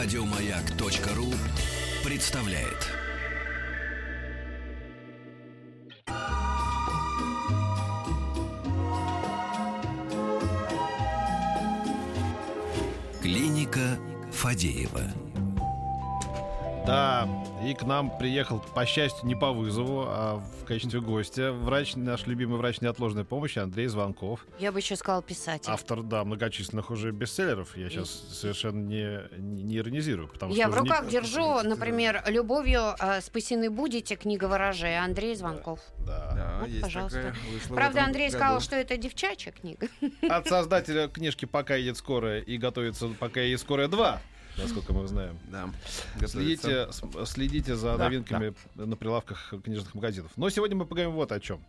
Радиомаяк.ру представляет. Клиника Фадеева. Да, и к нам приехал, по счастью, не по вызову, а в качестве гостя врач, наш любимый врач неотложной помощи Андрей Звонков. Я бы еще сказал писатель. Автор, да, многочисленных уже бестселлеров. Я сейчас совершенно не, не, иронизирую. Потому Я что в уже не- руках держу, например, «Любовью э, спасены будете», книга ворожей, Андрей Звонков. Да. Да, Вот, есть пожалуйста. такая, Правда, Андрей году. сказал, что это девчачья книга. От создателя книжки «Пока едет скорая» и готовится «Пока едет скорая 2», насколько мы знаем. Да, готовится. Следите, следите за Да, новинками на прилавках книжных магазинов. Но сегодня мы поговорим вот о чем.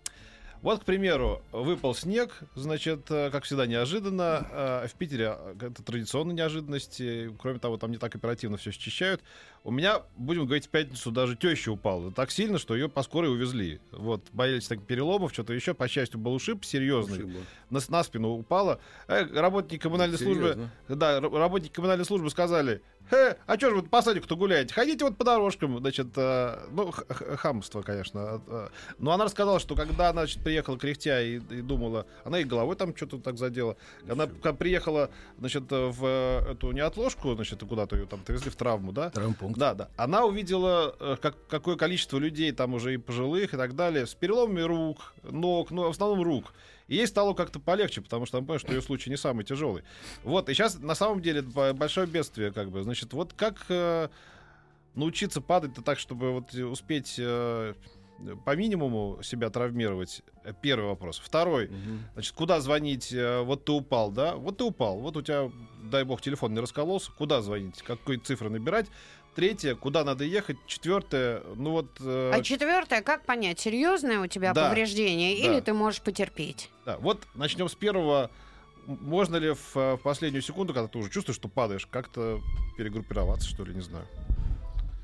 Вот, к примеру, выпал снег, значит, э, как всегда, неожиданно. Э, В Питере э, это традиционная неожиданность. Кроме того, там не так оперативно все счищают. У меня, будем говорить, в пятницу даже теща упала. Так сильно, что ее по скорой увезли. Вот, боялись так переломов, что-то еще. По счастью, был ушиб серьезный. Ушибло. На, на спину упала. Э, Работники коммунальной службы Серьезно? да, р- работники коммунальной службы сказали, «Хе, а что же вы по садику-то гуляете? Ходите вот по дорожкам, значит, э, ну, хамство, конечно. э, Но она рассказала, что когда значит, приехала кряхтя и, и думала, она и головой там что-то так задела. Она когда приехала, значит, в эту неотложку, значит, куда-то ее там отвезли в травму, да? Травмпункт. Да, да. Она увидела, э, как, какое количество людей там уже и пожилых и так далее, с переломами рук, ног, ну, в основном рук. И ей стало как-то полегче, потому что она поняла, что ее случай не самый тяжелый. Вот, и сейчас на самом деле большое бедствие, как бы. Значит, вот как э, научиться падать-то так, чтобы вот успеть э, по минимуму себя травмировать? Э, Первый вопрос. Второй. Мгм. Значит, куда звонить? э, Вот ты упал, да? Вот ты упал. Вот у тебя, дай бог, телефон не раскололся. Куда звонить? Какой цифры набирать? Третье, куда надо ехать? Четвертое, ну вот... э, А четвертое, как понять, серьезное у тебя Да. повреждение Да. или ты можешь потерпеть? да, вот начнем с первого. Можно ли в, э, в последнюю секунду, когда ты уже чувствуешь, что падаешь, как-то перегруппироваться, что ли, не знаю?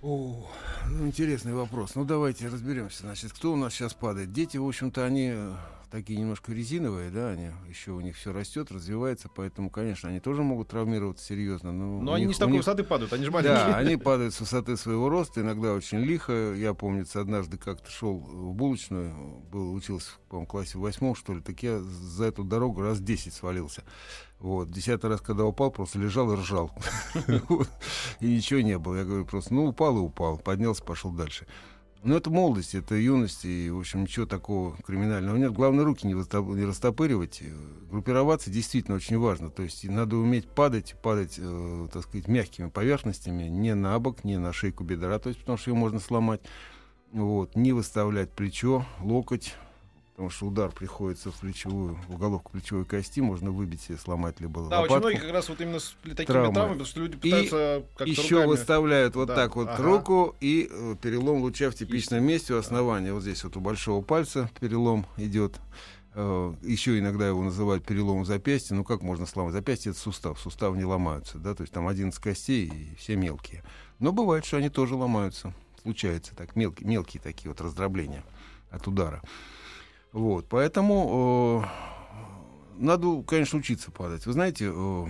О, ну, интересный вопрос. Ну, давайте разберемся. Значит, кто у нас сейчас падает? Дети, в общем-то, они э, такие немножко резиновые, да, они еще у них все растет, развивается, поэтому, конечно, они тоже могут травмироваться серьезно. Но, Но они них- не с такой них- высоты падают, они же маленькие. Да, они падают с высоты своего роста, иногда очень лихо. Я, помнится, однажды как-то шел в булочную, был, учился, по-моему, в классе в восьмом, что ли, так я за эту дорогу раз 10 свалился. Вот. Десятый раз, когда упал, просто лежал и ржал. И ничего не было. Я говорю, просто, ну, упал и упал. Поднялся, пошел дальше. Ну, это молодость, это юность, и, в общем, ничего такого криминального нет. Главное, руки не, растопыривать. Э, Группироваться действительно очень важно. То есть надо уметь падать, падать, э, так сказать, мягкими поверхностями, не на бок, не на шейку бедра, то есть потому что ее можно сломать. Вот, не выставлять плечо, локоть, потому что удар приходится в плечевую, в головку плечевой кости, можно выбить себе, сломать либо Да, очень лопатку. многие как раз вот именно с такими Травмы. травмами, потому что люди пытаются как-то Еще руками... выставляют вот Да, так вот ага. руку и э, перелом луча в типичном месте у основания. Вот здесь вот у большого пальца перелом идет. Э, еще иногда его называют переломом запястья. Ну как можно сломать? Запястье это сустав. Суставы не ломаются. Да? То есть там 11 костей и все мелкие. Но бывает, что они тоже ломаются. Случается так. Мелкие, мелкие такие вот раздробления от удара. Вот. Поэтому э, надо, конечно, учиться падать. Вы знаете, э,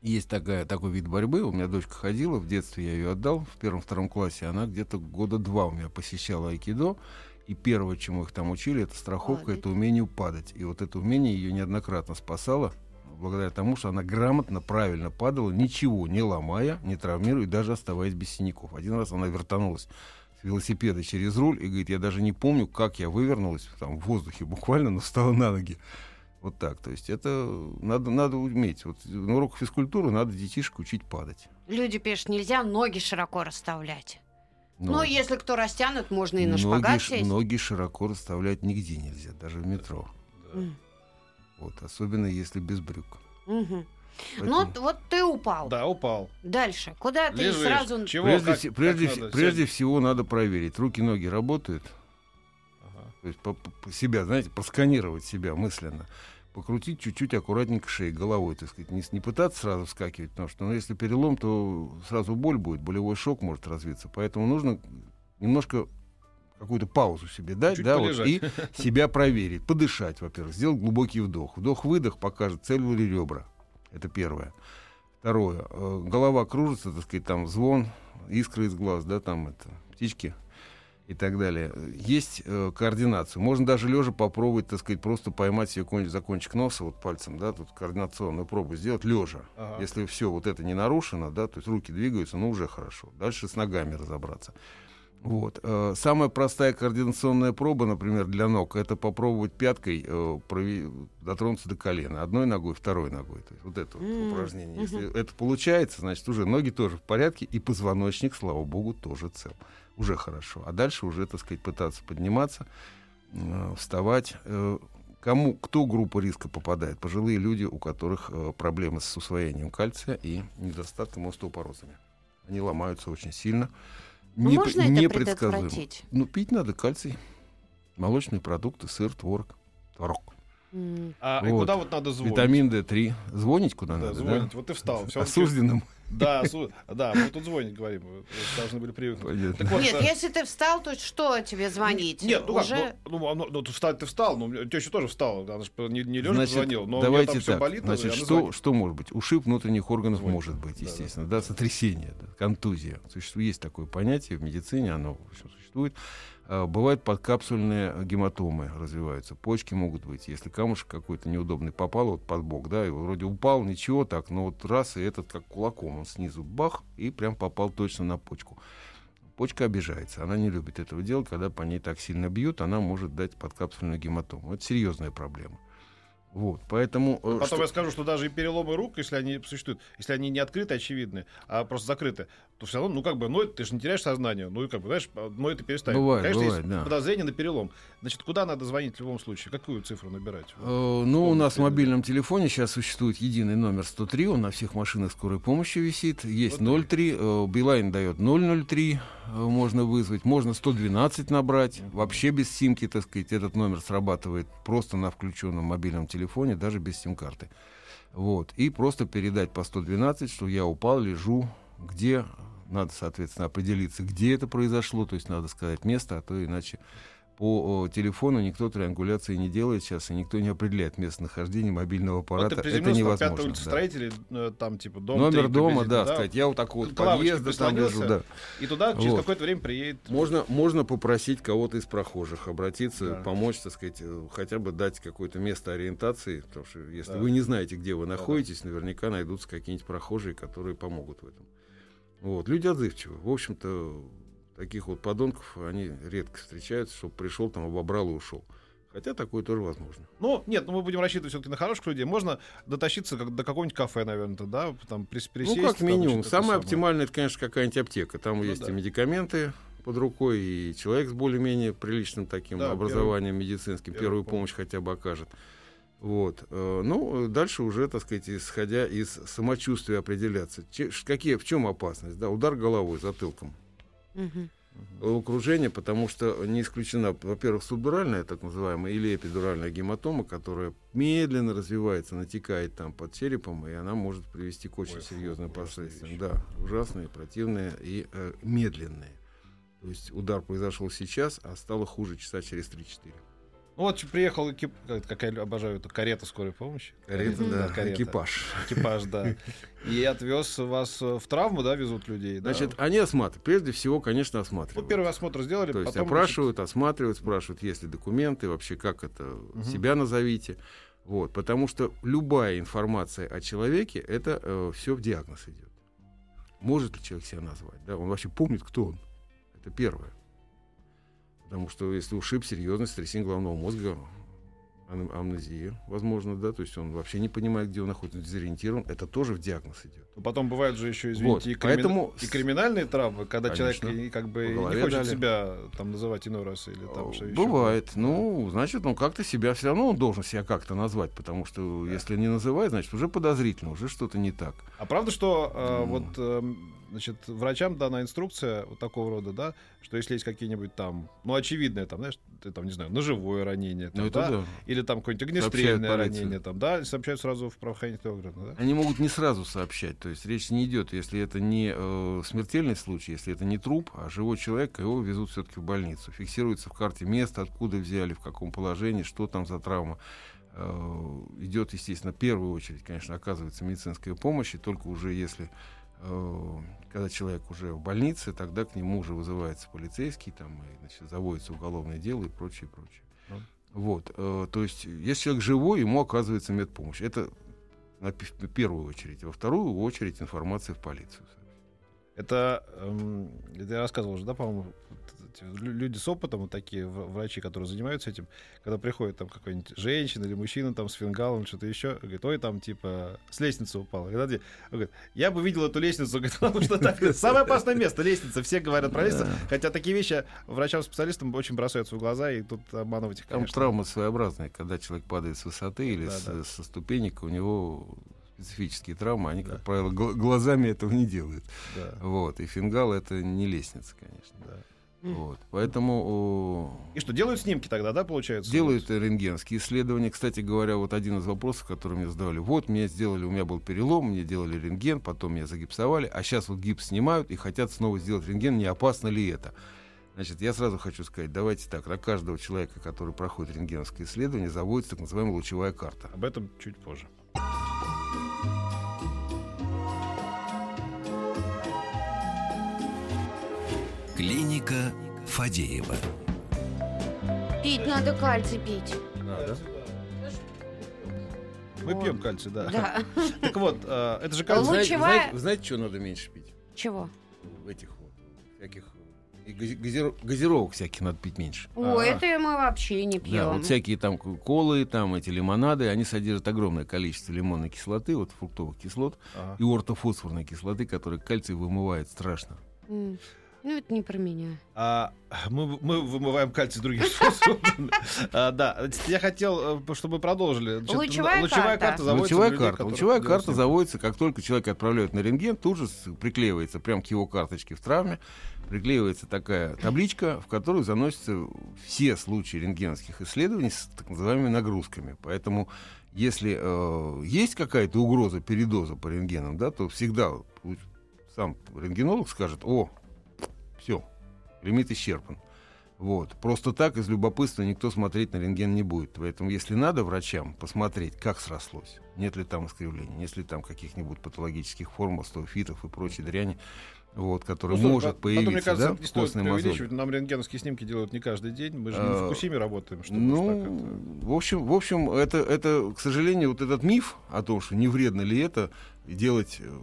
есть такая, такой вид борьбы. У меня дочка ходила, в детстве я ее отдал, в первом-втором классе. Она где-то года два у меня посещала айкидо. И первое, чему их там учили, это страховка, Падать. это умение падать. И вот это умение ее неоднократно спасало, благодаря тому, что она грамотно, правильно падала, ничего не ломая, не травмируя, даже оставаясь без синяков. Один раз она вертанулась велосипеда через руль и говорит, я даже не помню, как я вывернулась там, в воздухе буквально, но встала на ноги. Вот так. То есть это надо, надо уметь. Вот на уроках физкультуры надо детишек учить падать. Люди пишут, нельзя ноги широко расставлять. Но Ну, если кто растянут, можно и на ноги, шпагат сесть. ноги широко расставлять нигде нельзя, даже в метро. М, Вот, особенно если без брюк. Поэтому- Ну, вот ты упал. Да, упал. Дальше. Куда ты Лежишь. сразу... Чего? прежде, Как- все- как прежде, надо? прежде всего надо проверить, руки-ноги работают. Ага. То есть по- по- себя, знаете, просканировать себя мысленно. Покрутить чуть-чуть аккуратненько шеей, головой, так сказать. Не, не пытаться сразу вскакивать, потому что ну, если перелом, то сразу боль будет, болевой шок может развиться. Поэтому нужно немножко какую-то паузу себе дать, Чуть да, вот, и себя проверить, подышать, во-первых, сделать глубокий вдох. Вдох-выдох покажет, цель ли ребра. Это первое. Второе. э, Голова кружится, так сказать, там звон, искры из глаз, да, там это, птички и так далее. Есть э, координацию. Можно даже лежа попробовать, так сказать, просто поймать себе конч- за кончик носа вот пальцем, да, тут координационную пробу сделать лежа. Ага. Если все вот это не нарушено, да, то есть руки двигаются, ну уже хорошо. Дальше с ногами разобраться. Вот. Э, Самая простая координационная проба, например, для ног, это попробовать пяткой э, дотронуться до колена. Одной ногой, второй ногой. То есть вот это вот упражнение. Если это получается, значит, уже ноги тоже в порядке, и позвоночник, слава богу, тоже цел. Уже хорошо. А дальше уже, так сказать, пытаться подниматься, э, вставать. Кому, кто группа риска попадает? Пожилые люди, у которых проблемы с усвоением кальция и недостатком остеопорозами. Они ломаются очень сильно. Ну, Не- можно это непредсказуемо. предотвратить? Ну, пить надо кальций. Молочные продукты, сыр, творог. Творог. М. А и Вот. куда вот надо звонить? Витамин D3. Звонить куда Да, надо, звонить. да? Вот ты встал. всё-таки- Осужденным. Да, да, мы тут звонить говорим. Должны были привыкнуть. Понятно. Так вот, Нет, э, если ты встал, то что тебе звонить? Нет, ну как, Уже... ну, ну, оно- ну, ты встал, ты встал, ну, теща тоже встала, она же не, не лежа звонила, но у нее давайте там все так. болит, Значит, что, звонит. что может быть? Ушиб внутренних органов Звонит. может быть, Да, да. естественно. Да, сотрясение, да, контузия. Существует, есть такое понятие в медицине, оно в общем, существует. А, Бывают подкапсульные гематомы развиваются. Почки могут быть. Если камушек какой-то неудобный попал вот под бок, да, и вроде упал, ничего так, но вот раз, и этот как кулаком, он снизу бах, и прям попал точно на почку. Почка обижается. Она не любит этого делать. Когда по ней так сильно бьют, она может дать подкапсульную гематому. Это серьезная проблема. Вот, поэтому... э, Потом что- я скажу, что даже и переломы рук, если они существуют, если они не открыты, очевидны, а просто закрыты, то все равно, ну как бы, ну ты же не теряешь сознание, ну и как бы, знаешь, но это перестанет. Бывает, Конечно, бывает, есть да. подозрение на перелом. Значит, куда надо звонить в любом случае? Какую цифру набирать? Э, Ну, у нас в мобильном телефоне сейчас существует единый номер 103, он на всех машинах скорой помощи висит. Есть 03, э, Билайн дает 003, э, можно вызвать, можно 112 набрать, вообще без симки, так сказать, этот номер срабатывает просто на включенном мобильном телефоне, даже без сим-карты. Вот, и просто передать по 112, что я упал, лежу, где, надо, соответственно, определиться, где это произошло, то есть надо сказать место, а то иначе по о, телефону никто триангуляции не делает сейчас, и никто не определяет местонахождение мобильного Вот аппарата. ты это на невозможно. пятой улице да. строителей, э, там типа дом Номер 3 дома, приблизительно, да, сказать, я вот такого вот подъезда там лежу, да. И туда через Вот. какое-то время приедет. Можно, можно попросить кого-то из прохожих обратиться, Да. помочь, так сказать, э, хотя бы дать какое-то место ориентации, потому что если Да. вы не знаете, где вы да. находитесь, наверняка найдутся какие-нибудь прохожие, которые помогут в этом. Вот. Люди отзывчивы. В общем-то, таких вот подонков, они редко встречаются, чтобы пришел, там, обобрал и ушел. Хотя такое тоже возможно. Ну, нет, ну мы будем рассчитывать все-таки на хороших людей. Можно дотащиться как, до какого-нибудь кафе, наверное, да, там прис- присесть. ну, как там, минимум. что-то Самое оптимальное, это, конечно, какая-нибудь аптека. Там Ну есть да. и медикаменты под рукой, и человек с более-менее приличным таким Да, образованием медицинским первую первую помощь хотя бы окажет. Вот. э, Ну, дальше уже, так сказать, исходя из самочувствия определяться. Че- какие, в чем опасность? Да, удар головой, затылком. Мгм. Окружение, потому что не исключена, во-первых, субдуральная, так называемая, или эпидуральная гематома, которая медленно развивается, натекает там под черепом, и она может привести к очень Ой, серьезным последствиям. Да, ужасные, противные и э, медленные. То есть удар произошел сейчас, а стало хуже часа через 3-4. Ну, вот приехал экип... как, я обожаю эту карета скорой помощи. Карета, да, карета. экипаж. Экипаж, да. И отвез вас э, в травму, да, везут людей. да? Значит, они осматривают. Прежде всего, конечно, осматривают. вот первый осмотр сделали, То есть опрашивают, осматривают, спрашивают, есть ли документы, вообще как это, Мгм. себя назовите. Вот, потому что любая информация о человеке, это все в диагноз идет. Может ли человек себя назвать? Да, он вообще помнит, кто он. Это первое. Потому что если ушиб серьезный сотрясение головного мозга, ам- амнезия, возможно, да, то есть он вообще не понимает, где он находится, дезориентирован, это тоже в диагноз идет. значит, потом бывают же еще, извините, Вот, и, кримин- поэтому и криминальные травмы, когда Конечно. человек как бы не хочет дали. себя там называть иной раз или там что еще. Бывает. Ну, значит, он как-то себя все равно он должен себя как-то назвать, потому что если не называет, значит, уже подозрительно, уже что-то не так. А правда, что э, Ну. вот эм, значит, врачам дана инструкция вот такого рода, да, что если есть какие-нибудь там, ну, очевидные, там, знаешь, ты там, не знаю, ножевое ранение, там, Ну, да, да. или там какое-нибудь огнестрельное ранение, там, да, сообщают сразу в правоохранительные органы, да? Они могут не сразу сообщать, то есть речь не идет, если это не э, смертельный случай, если это не труп, а живой человек, его везут все-таки в больницу. Фиксируется в карте место, откуда взяли, в каком положении, что там за травма. э, идет, естественно, в первую очередь, конечно, оказывается медицинская помощь, и только уже если когда человек уже в больнице, тогда к нему уже вызывается полицейский, там, и, значит, заводится уголовное дело и прочее, прочее. Ну. Вот, э, то есть, если человек живой, ему оказывается медпомощь. Это на в первую очередь. Во вторую очередь информация в полицию. Это, эм, это я рассказывал уже, да, по-моему, люди с опытом, вот такие врачи, которые занимаются этим, когда приходит там какой-нибудь женщина или мужчина там с фингалом, что-то еще, говорит, ой, там типа с лестницы упала. Говорит, говорит, я бы видел эту лестницу, говорит, потому что так, самое опасное место, лестница, все говорят про лестницу, хотя такие вещи врачам-специалистам очень бросаются в глаза, и тут обманывать их, Там конечно. травма своеобразная, когда человек падает с высоты или Да, с- да. со ступенек, у него специфические травмы, они, Да. как правило, гл- глазами этого не делают. Да, Вот. И фингал это не лестница, конечно. да. Вот. Поэтому И что, делают снимки тогда, да, получается? делают рентгенские исследования. Кстати говоря, вот один из вопросов, который мне задавали. Вот, мне сделали, у меня был перелом, мне делали рентген, потом меня загипсовали, а сейчас вот гипс снимают и хотят снова сделать рентген. Не опасно ли это? Значит, я сразу хочу сказать, давайте так, на каждого человека, который проходит рентгеновское исследование, заводится так называемая лучевая карта. Об этом чуть позже. Клиника Фадеева. Пить надо кальций пить. Мы Вот. пьем кальций, да. Да. Так вот, э, это же кальций. Лучевая- знаете, знаете, что надо меньше пить? Чего? В этих вот всяких и гази- газиро- газировок всяких надо пить меньше. О, А. это мы вообще не Да, пьем. вот всякие там колы, там эти лимонады, они содержат огромное количество лимонной кислоты, вот фруктовых кислот Ага. и ортофосфорной кислоты, которая кальций вымывает страшно. М. Ну, это не про меня. А, мы, мы вымываем кальций другим способом. А, Да, я хотел, э, чтобы мы продолжили. Лучевая карта. заводится Лучевая карта. Лучевая карта заводится, как только человека отправляют на рентген, тут же приклеивается прямо к его карточке в травме, приклеивается такая табличка, в которую заносятся все случаи рентгеновских исследований с так называемыми нагрузками. Поэтому если э, есть какая-то угроза передоза по рентгенам, да, то всегда сам рентгенолог скажет, о, все, лимит исчерпан. Вот. Просто так из любопытства никто смотреть на рентген не будет. Поэтому, если надо врачам посмотреть, как срослось, нет ли там искривлений, нет ли там каких-нибудь патологических форм, остеофитов и прочей дряни, вот, которая Ну, может потом, мне появиться, кажется, да, не стоит. Нам рентгеновские снимки делают не каждый день. Мы же не А, в Фукусиме работаем, чтобы ну, это- в общем, в общем, это, это, к сожалению, вот этот миф о том, что не вредно ли это делать э,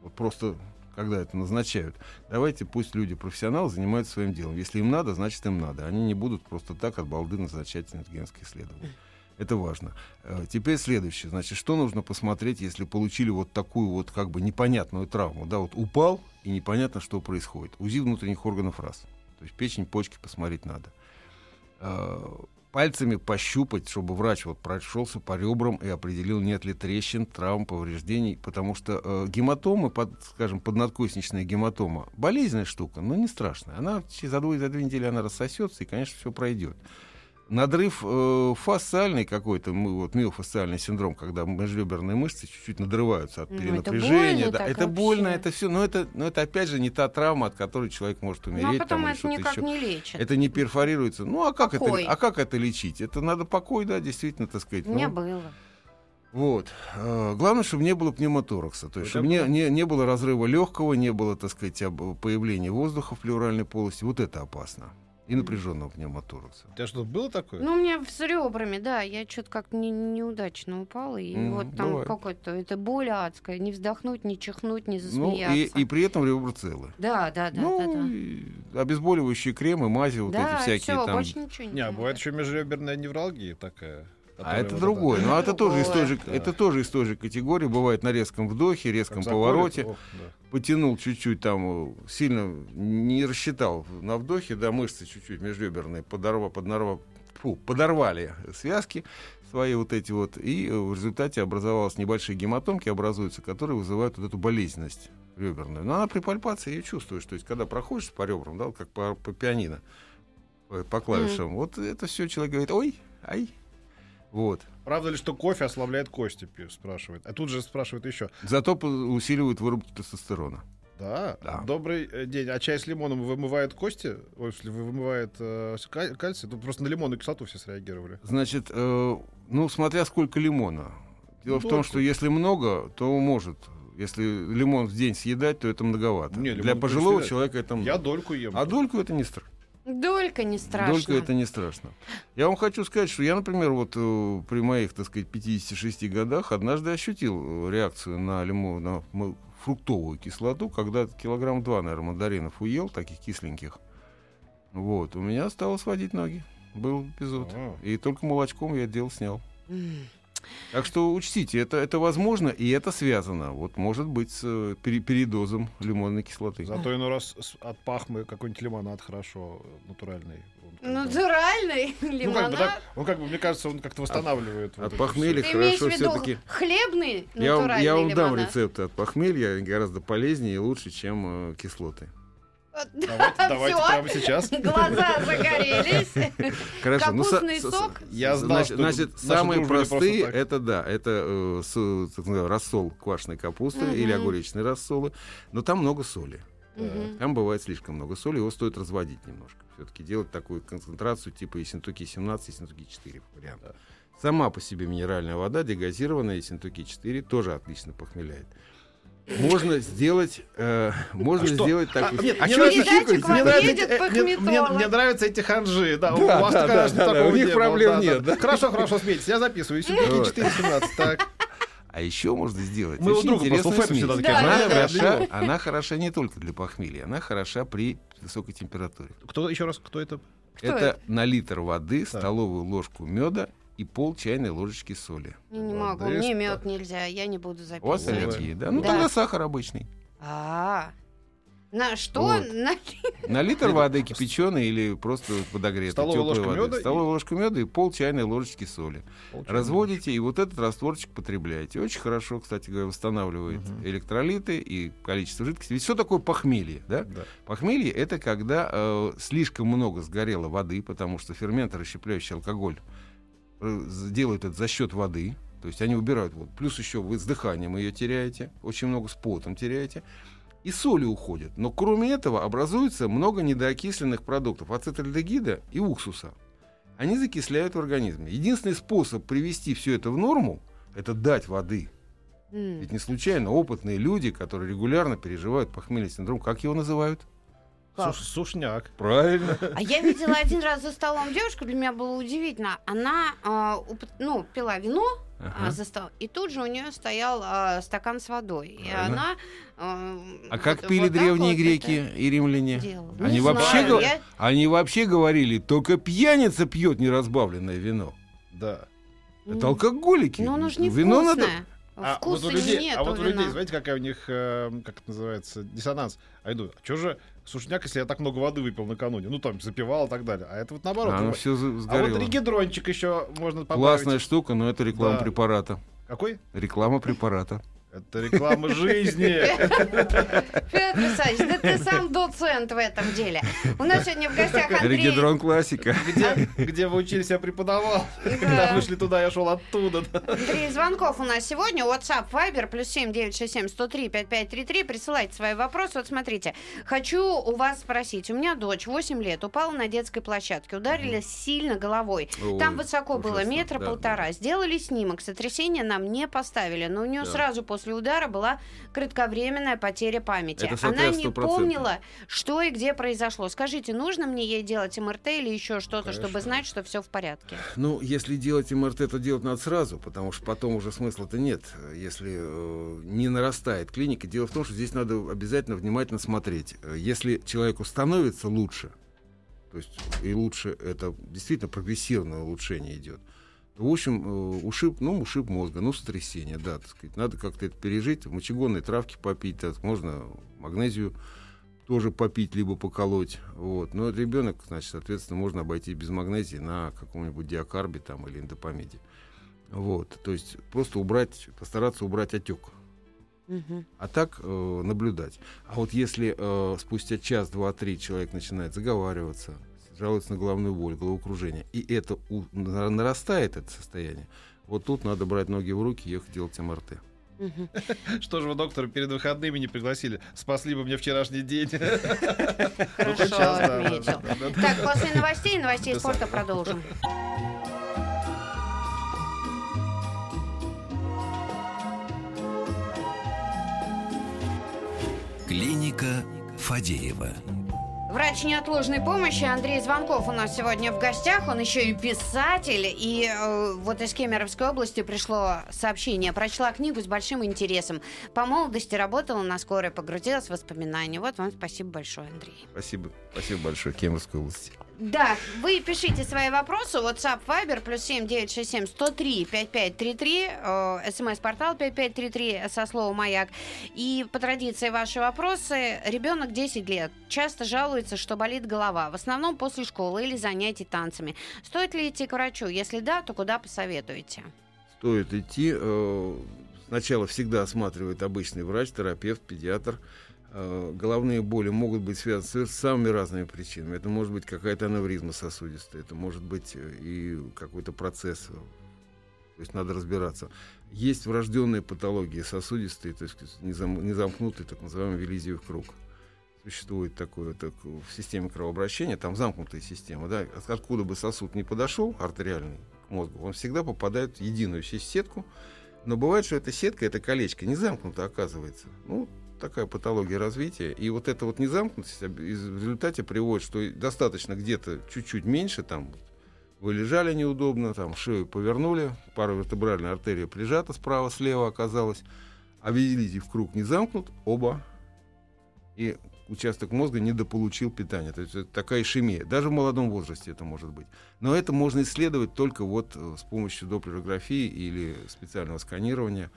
вот просто когда это назначают. Давайте пусть люди профессионалы занимаются своим делом. Если им надо, значит им надо. Они не будут просто так от балды назначать рентгенское исследование. Это важно. Э, Теперь следующее. Значит, что нужно посмотреть, если получили вот такую вот как бы непонятную травму? Да, вот упал, и непонятно, что происходит. УЗИ внутренних органов раз. То есть печень, почки посмотреть надо. Пальцами пощупать, чтобы врач вот прошелся по ребрам и определил, нет ли трещин, травм, повреждений. Потому что э, гематомы, под, скажем, поднадкосничная гематома, болезненная штука, но не страшная. Она за две, за две недели она рассосется, и, конечно, все пройдет. Надрыв э, фасциальный какой-то, мы, вот миофасциальный синдром, когда межреберные мышцы чуть-чуть надрываются от Ну, это перенапряжения. больно да, это больно, это все, но это, но это опять же не та травма, от которой человек может умереть. Ну, а там, потом или это никак еще. не лечат. Это не перфорируется. Ну, а как, это, а как это лечить? Это надо покой, да, действительно, так сказать. У меня Ну, было. вот. Э, Главное, чтобы не было пневмоторакса. То есть, чтобы не, это- не, не было разрыва легкого, не было, так сказать, появления воздуха в плевральной полости. Вот это опасно. И напряженного пневмоторакса. У тебя что, было такое? Ну, у меня с ребрами, да, я что-то как-то не, неудачно упала, и Мгм, вот там какой-то, это боль адская, не вздохнуть, не чихнуть, не Ну, засмеяться. и, и при этом ребра целы. Да, да, да, ну, да, да. и обезболивающие кремы, мази, вот да, эти всякие всё, там. больше ничего не, Не, а бывает еще межреберная невралгия такая. А это вот другое. Ну, а это тоже, из той же, Да. это тоже из той же категории. Бывает на резком вдохе, резком заколет, повороте. ох, да. потянул чуть-чуть там, э, сильно не рассчитал на вдохе, да, мышцы чуть-чуть межреберные подорва, поднарва, фу, подорвали связки свои вот эти вот, и э, в результате образовалась небольшие гематомки, образуются, которые вызывают вот эту болезненность реберную. Но она при пальпации ее чувствуешь, то есть когда проходишь по ребрам, да, как по, по пианино, по, по клавишам, вот это все человек говорит, ой, ай, вот. Правда ли, что кофе ослабляет кости, спрашивает. А тут же спрашивает еще. Зато усиливают выработку тестостерона. Да? Да. Добрый э, день. А чай с лимоном вымывает кости? Ой, если вымывает э, ка- кальций? Тут просто на лимонную кислоту все среагировали. Значит, э, ну, смотря сколько лимона. Дело Ну, в том, что если много, то может. Если лимон в день съедать, то это многовато. Не, Для пожилого съедать. человека это много. Я дольку ем. А дольку это не страшно. Долька не страшно. Долька это не страшно. Я вам хочу сказать, что я, например, вот э, при моих, так сказать, 56 годах однажды ощутил э, реакцию на лимон, на фруктовую кислоту, когда килограмм два, наверное, мандаринов уел, таких кисленьких. Вот, у меня стало сводить ноги. Был эпизод. А. И только молочком я это дело снял. Так что учтите, это, это возможно, и это связано. Вот может быть с э, пере- передозом лимонной кислоты. Зато иной раз от пахмы какой-нибудь лимонад хорошо, э, натуральный. Натуральный Ну, как бы, лимонад. так, он как бы, мне кажется, он как-то восстанавливает. вот От похмелья Ты имеешь в хорошо все-таки. хлебный Я вам, натуральный я вам дам лимонад? рецепты от похмелья, гораздо полезнее и лучше, чем э, кислоты. Всё. Давайте, давайте всё. прямо сейчас. Глаза загорелись. Хорошо, ну, со- Капустный со- сок? Я знал, значит, что значит, самые дружба не просто простые так. это да, это э, с- так называемый рассол квашеной капусты Мгм. или огуречные рассолы, но там много соли. Мгм. Там бывает слишком много соли, его стоит разводить немножко. Все-таки делать такую концентрацию типа Ессентуки 17, Ессентуки 4 вариант. Сама по себе минеральная вода, дегазированная Ессентуки 4, тоже отлично похмеляет. Можно сделать, э, можно А что? сделать А, такую... нет, А мне нравится- хихикаете? Мне нравится э, мне- мне, мне нравятся эти ханжи. Да, у Да, вас да, конечно, да, да, такого у них не было. проблем Да, да, нет, да. да? Хорошо, хорошо, смейтесь. Я записываю. Вот. 417. Так. А еще можно сделать Мы у очень интересную смесь. такие, она, да, да, да. хороша, она хороша не только для похмелья, она хороша при высокой температуре. Кто еще раз? Кто это? Что это, это? на литр воды Так. столовую ложку меда и пол чайной ложечки соли. Я не могу, Молодец, мне да. мед нельзя, я не буду У вас аллергия, да? Ну Да. тогда сахар обычный. А, на что? Вот. На- На литр воды кипяченой или просто подогретой Столовая теплой ложка воды. меда и- Столовая ложка меда и пол чайной ложечки соли. Разводите и вот этот растворчик потребляете. Очень хорошо, кстати говоря, восстанавливает Мгм. электролиты и количество жидкости. Ведь что такое похмелье, да? Да. Похмелье это когда э, слишком много сгорело воды, потому что ферменты, расщепляющие алкоголь, делают это за счет воды. То есть они убирают вот. Плюс еще вы с дыханием ее теряете, очень много с потом теряете. И соли уходят. Но кроме этого образуется много недоокисленных продуктов ацетальдегида и уксуса. Они закисляют в организме. Единственный способ привести все это в норму это дать воды. Ведь не случайно опытные люди, которые регулярно переживают похмельный синдром, как его называют? Как? Суш- Сушняк. Правильно. А я видела один раз за столом девушку, для меня было удивительно. Она а, уп- ну, пила вино а, Ага. за стол, и тут же у нее стоял а, стакан с водой. И Правильно. она... а, А как вот- пили вот древние вот греки это и римляне? делала. Они Не вообще, знаю, я- Они вообще говорили, только пьяница пьет неразбавленное вино. Да. Это алкоголики. Ну, оно же не Вино надо... А вот у людей, нет а вот у людей, знаете, какая у них, э, как это называется, диссонанс. А иду, а что же сушняк, если я так много воды выпил накануне? Ну, там, запивал и так далее. А это вот наоборот. А, бывает. все А вот регидрончик еще можно поправить. Классная штука, но это реклама Да. препарата. Какой? Реклама препарата. Это реклама жизни. Петр Александрович, да ты сам доцент в этом деле. У нас сегодня в гостях Андрей... Регидрон классика. Где, где вы учились, я преподавал. Когда вышли туда, я шел оттуда. Андрей Звонков у нас сегодня. WhatsApp, Viber, плюс 7 967 103 5533. Присылайте свои вопросы. Вот смотрите, хочу у вас спросить. У меня дочь 8 лет упала на детской площадке. Ударилась сильно головой. Там высоко было метра Да, полтора. Сделали снимок. Сотрясение нам не поставили. Но у нее Да. сразу после удара была кратковременная потеря памяти. Она не 100%. помнила, что и где произошло. Скажите, нужно мне ей делать МРТ или еще что-то, чтобы знать, что все в порядке? Ну, если делать МРТ, то делать надо сразу, потому что потом уже смысла-то нет, если э, не нарастает клиника. Дело в том, что здесь надо обязательно внимательно смотреть. Если человеку становится лучше, то есть и лучше это действительно прогрессивное улучшение идет, в общем, э, ушиб, ну, ушиб мозга, ну, сотрясение, да, так сказать. Надо как-то это пережить, мочегонные травки попить, так, можно магнезию тоже попить, либо поколоть. Вот. Но ребенок, значит, соответственно, можно обойти без магнезии на каком-нибудь диакарбе там, или эндопамиде. Вот. То есть просто убрать, постараться убрать отек. Мгм. А так э, наблюдать. А вот если э, спустя час, два, три человек начинает заговариваться, жалуется на головную боль, головокружение, и это у- на- нарастает это состояние, вот тут надо брать ноги в руки и ехать делать МРТ. Что же вы доктора перед выходными не пригласили? Спасли бы мне вчерашний день. Ну, Хорошо отметил. Так, после новостей, новостей спорта продолжим. Клиника Фадеева. Врач неотложной помощи Андрей Звонков у нас сегодня в гостях. Он еще и писатель. И э, вот из Кемеровской области пришло сообщение. Прочла книгу с большим интересом. По молодости работала на скорой, погрузилась в воспоминания. Вот вам спасибо большое, Андрей. Спасибо, спасибо большое, Кемеровской области. Да, вы пишите свои вопросы. WhatsApp, Viber, плюс 7 967 103 5533. э, СМС-портал 5533 со словом «Маяк». И по традиции ваши вопросы. Ребенок 10 лет. Часто жалуется, что болит голова. В основном после школы или занятий танцами. Стоит ли идти к врачу? Если да, то куда посоветуете? Стоит идти. э, Сначала всегда осматривает обычный врач, терапевт, педиатр. Э, Головные боли могут быть связаны с самыми разными причинами. Это может быть какая-то аневризма сосудистая, это может быть э, и какой-то процесс. э, То есть надо разбираться. Есть врожденные патологии сосудистые, то есть незам- незамкнутый так называемый Велизиев круг. Существует такое так, в системе кровообращения, там замкнутая система, да, от- откуда бы сосуд не подошел, артериальный, к мозгу, он всегда попадает в единую си- сетку, но бывает, что эта сетка, это колечко, не замкнуто оказывается. Ну, такая патология развития. И вот эта вот незамкнутость в результате приводит, что достаточно где-то чуть-чуть меньше, там, вы лежали неудобно, там, шею повернули, паравертебральная артерия прижата справа-слева оказалась, а видите, в круг не замкнут, оба, и участок мозга недополучил питание. То есть это такая ишемия. Даже в молодом возрасте это может быть. Но это можно исследовать только вот э, с помощью доплерографии или специального сканирования.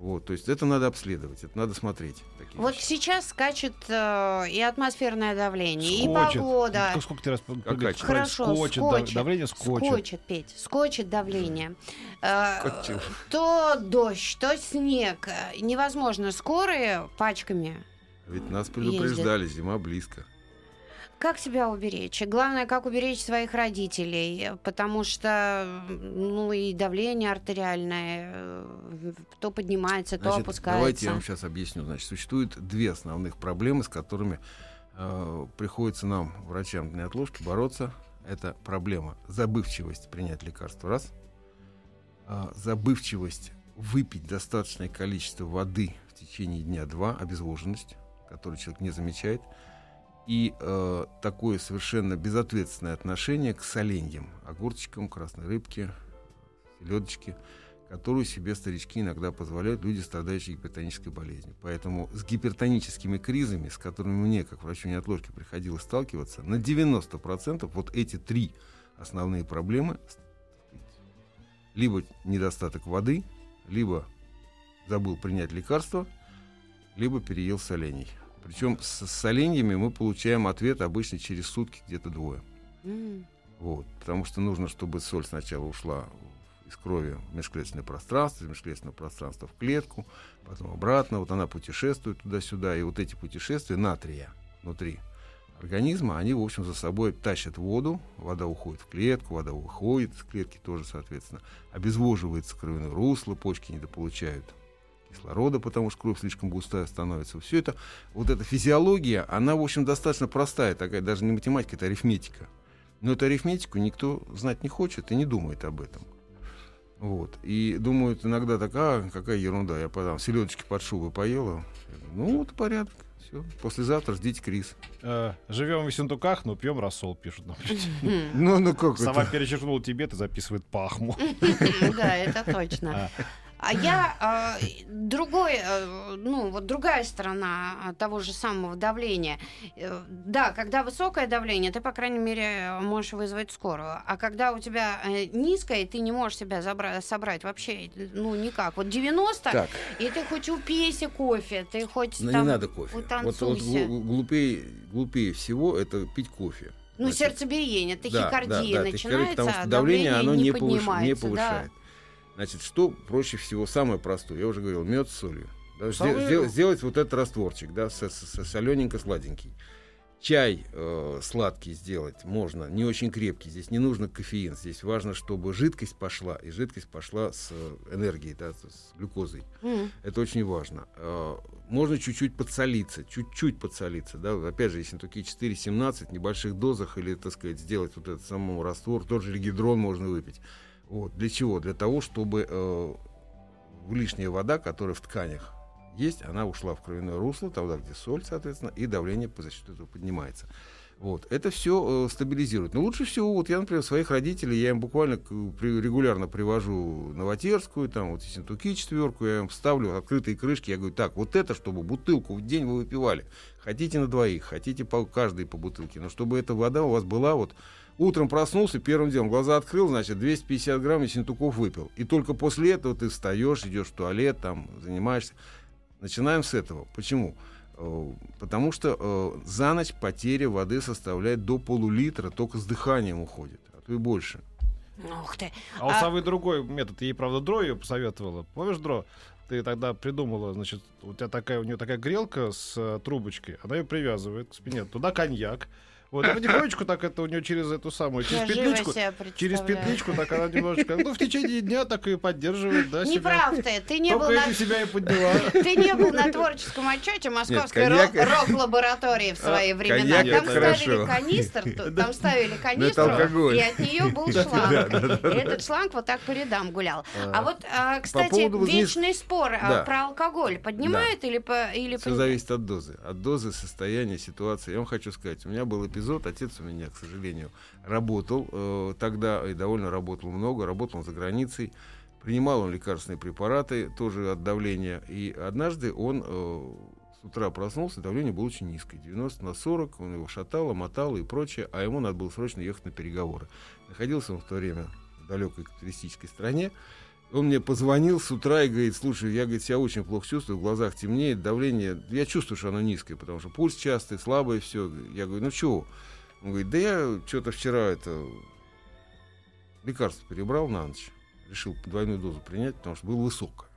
Вот, то есть это надо обследовать, это надо смотреть. такие Вот вещи. сейчас скачет э, и атмосферное давление, Скочет. и погода. Ну, Сколько ты раз качает? Хорошо, скочет, скочит. давление скочит. Скочит, Петь, скочит давление. Э. То дождь, то снег. Невозможно. Скорые пачками. Ведь нас предупреждали, зима близко. Как себя уберечь? Главное, как уберечь своих родителей, потому что ну и давление артериальное э, то поднимается, то Значит, опускается. давайте я вам сейчас объясню. Значит, существует две основных проблемы, с которыми э, приходится нам, врачам неотложки, бороться. Это проблема забывчивость принять лекарство, раз. А, забывчивость выпить достаточное количество воды в течение дня, два. Обезвоженность, которую человек не замечает. И э, такое совершенно безответственное отношение к соленьям, огурчикам, красной рыбке, селедочке, которую себе старички иногда позволяют люди, страдающие гипертонической болезнью. Поэтому с гипертоническими кризами, с которыми мне, как врачу неотложки, приходилось сталкиваться, на 90% вот эти три основные проблемы либо недостаток воды, либо забыл принять лекарство, либо переел солений. Причем с с соленьями мы получаем ответ обычно через сутки где-то двое. М. Вот, потому что нужно, чтобы соль сначала ушла из крови в межклеточное пространство, из межклеточного пространства в клетку, потом обратно. Вот она путешествует туда-сюда, и вот эти путешествия натрия внутри организма, они, в общем, за собой тащат воду, вода уходит в клетку, вода выходит из клетки тоже, соответственно, обезвоживается кровяное русло, почки недополучают кислорода, потому что кровь слишком густая становится. Все это, вот эта физиология, она, в общем, достаточно простая, такая, даже не математика, это арифметика. Но эту арифметику никто знать не хочет и не думает об этом. Вот. И думают иногда так, а, какая ерунда, я потом селедочки под шубой поела. Ну, вот порядок. Все. Послезавтра ждите криз. Э, Живем в Ессентуках, но пьем рассол, пишут нам. Ну, ну как Сама это? перечеркнула Тибет и записывает пахму. Да, это точно. А я э, другой, э, ну вот другая сторона э, того же самого давления. Э, Да, когда высокое давление, ты по крайней мере можешь вызвать скорую, а когда у тебя э, низкое, ты не можешь себя забра- собрать вообще, ну никак. Вот 90 Так, и ты хоть упейся кофе, ты хоть ну там не надо кофе. Вот, вот глупее, глупее всего это пить кофе. Ну, Значит, сердцебиение, тахикардия тахикардия, начинается, потому что а давление, оно не, повыш- поднимается. не да. Значит, что проще всего, самое простое, я уже говорил, мед с солью. Да, Солью. сдел- сделать вот этот растворчик, да, солененько-сладенький. Чай э, сладкий сделать можно, не очень крепкий. Здесь не нужно кофеин. Здесь важно, чтобы жидкость пошла, и жидкость пошла с энергией, да, с глюкозой. М. Это очень важно. Э, Можно чуть-чуть подсолиться, чуть-чуть подсолиться. Да? Опять же, если такие 4-17 в небольших дозах, или, так сказать, сделать вот этот самому раствор, тот же легидрон можно выпить. Вот. Для чего? Для того, чтобы э, лишняя вода, которая в тканях есть, она ушла в кровяное русло, тогда, где соль, соответственно, и давление по- счет этого поднимается. Вот. Это все стабилизирует. Но лучше всего, вот я, например, своих родителей, я им буквально при- регулярно привожу Новотерскую, там, вот Ессентуки четверку, я им ставлю открытые крышки, я говорю, так, вот это, чтобы бутылку в день вы выпивали. Хотите на двоих, хотите по, каждый по бутылке, но чтобы эта вода у вас была вот Утром проснулся, первым делом глаза открыл, значит, 250 грамм Ессентуков выпил. И только после этого ты встаешь, идешь в туалет, там, занимаешься. Начинаем с этого. Почему? Э, Потому что э, за ночь потеря воды составляет до полулитра, только с дыханием уходит, а то и больше. Ух ты. А у А- Савы другой метод. Ей, правда, Дро ее посоветовала. Помнишь, Дро? Ты тогда придумала, значит, у тебя такая, у нее такая грелка с э, трубочкой. Она ее привязывает к спине. Туда коньяк. Вот, и потихонечку так это у нее через эту самую, Я через живо петличку. Через петличку так она немножечко, ну, в течение дня так и поддерживает, да, Не себя. прав ты, ты не, был Только на... этим себя и подняла. ты не был на творческом отчете Московской коньяк- рок- рок-лаборатории в свои времена. коньяк Там ставили канистр, там ставили канистру, и от нее был шланг. И этот шланг вот так по рядам гулял. А вот, а, кстати, вечный спор а, Да. про алкоголь поднимает или по- или Все зависит от дозы. От дозы, состояния, ситуации. Я вам хочу сказать, у меня был эпизод, отец у меня, к сожалению, работал э, тогда, и довольно работал много, работал за границей, принимал он лекарственные препараты, тоже от давления, и однажды он э, с утра проснулся, давление было очень низкое, 90 на 40, он его шатало, мотало и прочее, а ему надо было срочно ехать на переговоры. Находился он в то время в далекой капиталистической стране, он мне позвонил с утра и говорит, слушай, я говорит, себя очень плохо чувствую, в глазах темнеет, давление, я чувствую, что оно низкое, потому что пульс частый, слабый, все. Я говорю, ну чего? Он говорит, да я что-то вчера это лекарство перебрал на ночь, решил двойную дозу принять, потому что было высокое.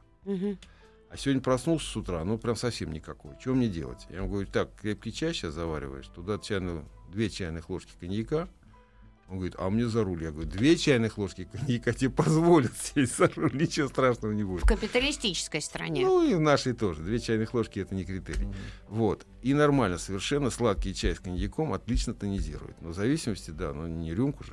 А сегодня проснулся с утра, ну прям совсем никакой. Что мне делать? Я ему говорю, так, крепкий чай сейчас завариваешь, туда чайную, две чайных ложки коньяка. Он говорит, а мне за руль. Я говорю, две чайных ложки коньяка тебе позволят сесть за руль, ничего страшного не будет. В капиталистической стране. Ну и в нашей тоже. Две чайных ложки это не критерий. Вот. И нормально совершенно сладкий чай с коньяком отлично тонизирует. Но в зависимости, да, но не рюмку же.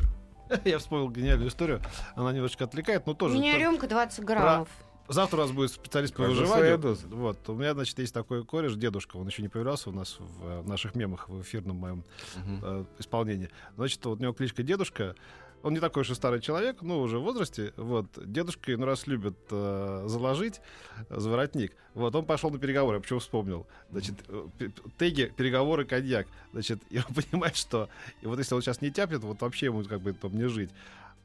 Я вспомнил гениальную историю. Она немножечко отвлекает, но У тоже... меня то- рюмка 20 граммов. Завтра у нас будет специалист по выживанию. Вот. У меня, значит, есть такой кореш, дедушка. Он еще не появлялся у нас в, э, наших мемах, в эфирном моем Мгм. э, исполнении. Значит, вот у него кличка Дедушка. Он не такой уж и старый человек, ну, уже в возрасте. Вот. Дедушка, ну, раз любит э, заложить э, за воротник. Вот, он пошел на переговоры. Я почему вспомнил? Значит, э, теги, переговоры, коньяк. Значит, и он понимает, что... И вот если он сейчас не тяпнет, вот вообще ему как бы там не жить.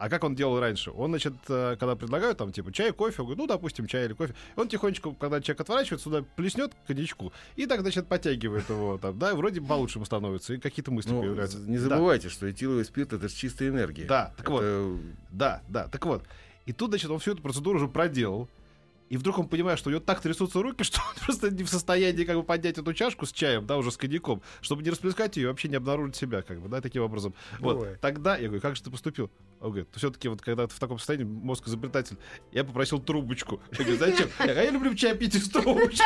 А как он делал раньше? Он, значит, э, когда предлагают там, типа, чай, кофе, он говорит, ну, допустим, чай или кофе. Он тихонечко, когда человек отворачивается, сюда плеснет коньячку, и так, значит, подтягивает его там, да, и вроде получше становится, и какие-то мысли Ну, появляются. не Да. забывайте, что этиловый спирт это же чистая энергия. Да, так вот. Это- Да, да, так вот. И тут, значит, он всю эту процедуру уже проделал. И вдруг он понимает, что у него так трясутся руки, что он просто не в состоянии как бы поднять эту чашку с чаем, да, уже с коньяком, чтобы не расплескать ее и вообще не обнаружить себя, как бы, да, таким образом. Вот, Бывает. тогда я говорю, как же ты поступил? Он говорит, все-таки вот когда ты в таком состоянии, мозг изобретатель, я попросил трубочку. Я говорю, зачем? Я говорю, а я люблю чай пить из трубочки.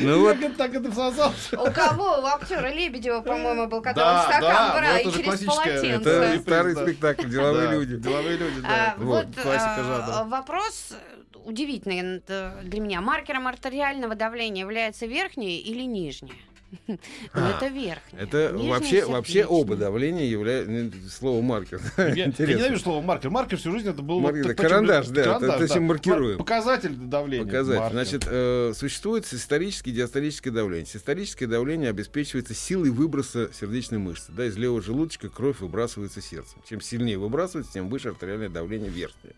Ну вот, так это всосал. У кого? У актера Лебедева, по-моему, был, когда он стакан да, брал ну и через полотенце. это старый спектакль, деловые люди. Деловые люди, А, да. вот классика а, вопрос удивительный э, для меня. Маркером артериального давления является верхнее или нижнее? Ну, это верхнее. Это Нижнее вообще, вообще сердечное. оба давления являются слово маркер. Я, я ненавижу слово маркер. Маркер всю жизнь это был... Маркер, вот это так- карандаш, да, карандаш, это- это чем маркируем. Мар- Показатель давления. Показать. Маркер. Значит, э, существует систолическое и диастолическое давление. Систолическое давление обеспечивается силой выброса сердечной мышцы. Да, из левого желудочка кровь выбрасывается сердцем. Чем сильнее выбрасывается, тем выше артериальное давление верхнее.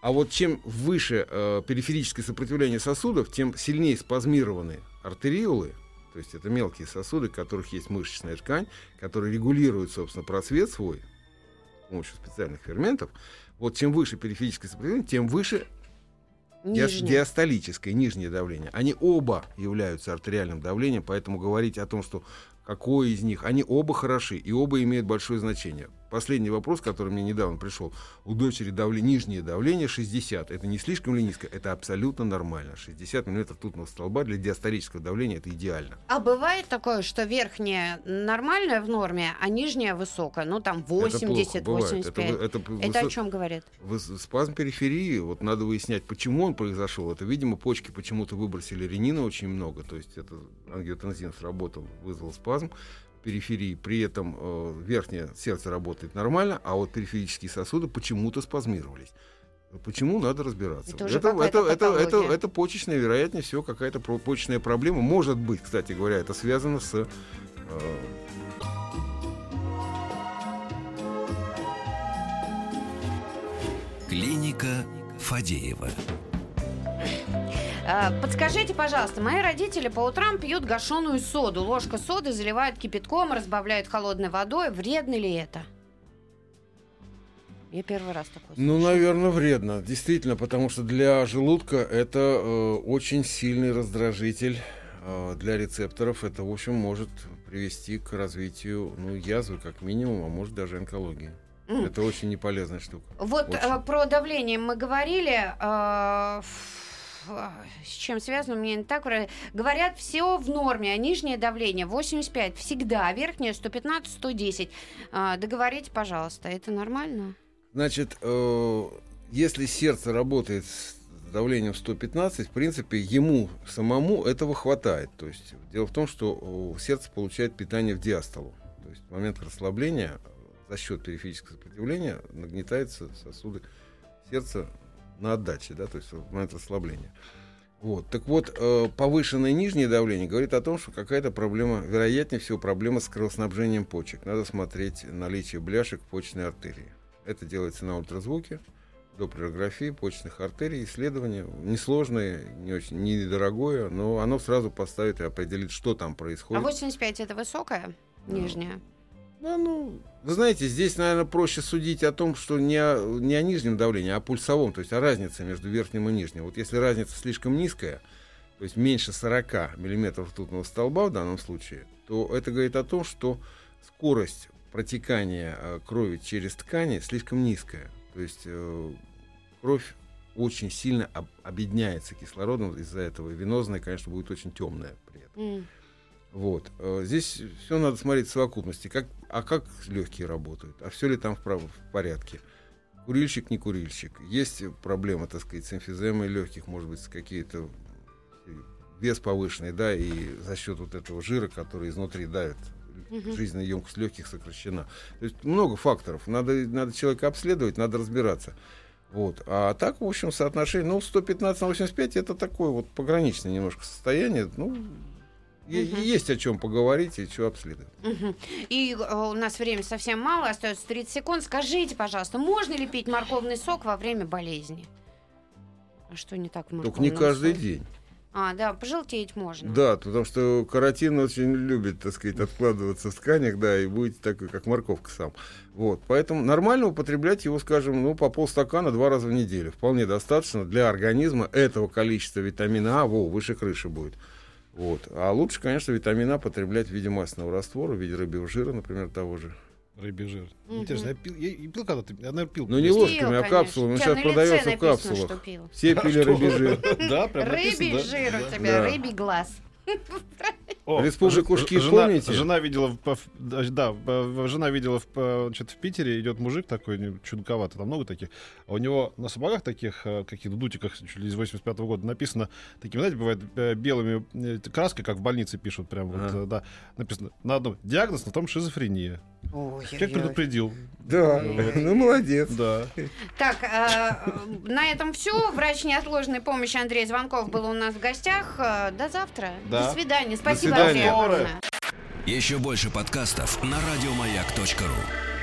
А вот чем выше э, периферическое сопротивление сосудов, тем сильнее спазмированы артериолы, то есть это мелкие сосуды, в которых есть мышечная ткань, которые регулируют, собственно, просвет свой с помощью специальных ферментов. Вот чем выше периферическое сопротивление, тем выше Нижнее. диастолическое, нижнее давление. Они оба являются артериальным давлением, поэтому говорить о том, что какой из них. Они оба хороши, и оба имеют большое значение. Последний вопрос, который мне недавно пришел. У дочери давление, нижнее давление 60. Это не слишком ли низко? Это абсолютно нормально. 60 мм тутного столба для диастолического давления это идеально. А бывает такое, что верхняя нормальная в норме, а нижняя высокая? Ну, там 80, это плохо, 85. Это, это, Это, высо- о чем говорит? Спазм периферии, вот надо выяснять, почему он произошел. Это, видимо, почки почему-то выбросили ренина очень много, то есть это ангиотензин сработал, вызвал спазм периферии, при этом э, верхнее сердце работает нормально, а вот периферические сосуды почему-то спазмировались. Почему надо разбираться? Это уже это, это, это, это, это почечная, вероятнее всего, какая-то почечная проблема. Может быть, кстати говоря, это связано с э, Клиника Фадеева. А, Подскажите, пожалуйста, мои родители по утрам пьют гашеную соду. Ложка соды заливают кипятком, разбавляют холодной водой. Вредно ли это? Я первый раз такое Ну, наверное, вредно. Действительно, потому что для желудка это э, очень сильный раздражитель э, для рецепторов. Это, в общем, может привести к развитию ну, язвы, как минимум, а может даже онкологии. М. Это очень неполезная штука. Вот Очень. э, про давление мы говорили. э, с чем связано, меня не так. Говорят, все в норме, а нижнее давление 85 всегда, верхнее 115-110. А, договорите, пожалуйста, это нормально? Значит, э, если сердце работает с давлением 115, в принципе, ему самому этого хватает. То есть дело в том, что э, сердце получает питание в диастолу. То есть в момент расслабления э, за счет периферического сопротивления нагнетаются сосуды сердца на отдаче, да, то есть в момент расслабления. Вот. Так вот, э, повышенное нижнее давление говорит о том, что какая-то проблема, вероятнее всего, проблема с кровоснабжением почек. Надо смотреть наличие бляшек в почечной артерии. Это делается на ультразвуке, доплерографии почечных артерий, исследование несложное, не очень недорогое, но оно сразу поставит и определит, что там А происходит. 85 это высокая? Нижняя? Да, ну, вы знаете, здесь, наверное, проще судить о том, что не о, не о нижнем давлении, а о пульсовом, то есть о разнице между верхним и нижним. Вот если разница слишком низкая, то есть меньше 40 миллиметров ртутного столба в данном случае, то это говорит о том, что скорость протекания э, крови через ткани слишком низкая. То есть э, кровь очень сильно об- объединяется кислородом из-за этого. И венозная, конечно, будет очень темная при этом. М. Вот. Э, Здесь все надо смотреть в совокупности. Как, а как легкие работают? А все ли там в, в порядке? Курильщик, не курильщик. Есть проблема, так сказать, с эмфиземой легких, может быть, какие-то э, вес повышенный, да, и за счет вот этого жира, который изнутри давит, Мгм. жизненная емкость легких сокращена. То есть много факторов. Надо, надо человека обследовать, надо разбираться. Вот. А так, в общем, соотношение, ну, 115 на 85 это такое вот пограничное немножко состояние. Ну, Мгм. есть о чем поговорить и что обследовать. Мгм. И э, у нас времени совсем мало, остается 30 секунд. Скажите, пожалуйста, можно ли пить морковный сок во время болезни? А что не так в Только морковном не каждый соке? день. А, да, пожелтеть можно. Да, потому что каротин очень любит, так сказать, откладываться в тканях, да, и будет такой, как морковка сам. Вот, поэтому нормально употреблять его, скажем, ну, по полстакана два раза в неделю. Вполне достаточно для организма этого количества витамина А, во, выше крыши будет. Вот. А лучше, конечно, витамина А потреблять в виде масляного раствора, в виде рыбьего жира, например, того же. Рыбий жир. Мгм. Интересно, я пил, я, и пил когда-то, я, наверное, пил. Ну, не Пил, ложками, а конечно. капсулами. Тебя Сейчас продается в капсулах. пил. Все пили рыбий жир. Да, прям Рыбий жир у тебя, рыбий глаз. О, Республику Ушки жена, помните? Жена видела, да, жена видела в, э, значит, в Питере идет мужик такой чудаковатый, там много таких. А у него на сапогах таких, э, каких-то дутиках чуть ли из 85 года написано, такими, знаете, бывает э, белыми краской, как в больнице пишут, прям вот, Ага. э, да, написано на одном диагноз, на том шизофрения. Человек Ой-ой-ой. предупредил. Да, Вот. ну молодец. Да. Так, э, на этом все. Врач неотложной помощи Андрей Звонков был у нас в гостях. Э, До завтра. Да. До свидания. Спасибо, свидания. Андрей. Еще больше подкастов на радиомаяк.ру.